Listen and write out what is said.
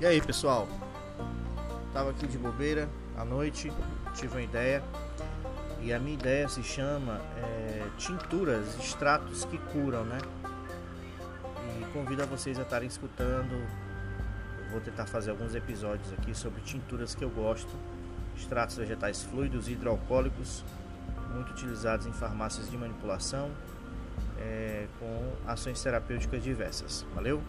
E aí pessoal, tava aqui de bobeira à noite, tive uma ideia e a minha ideia se chama é, tinturas, extratos que curam, né? E convido a vocês a estarem escutando. Vou tentar fazer alguns episódios aqui sobre tinturas que eu gosto, extratos vegetais fluidos e hidroalcoólicos, muito utilizados em farmácias de manipulação, é, com ações terapêuticas diversas. Valeu?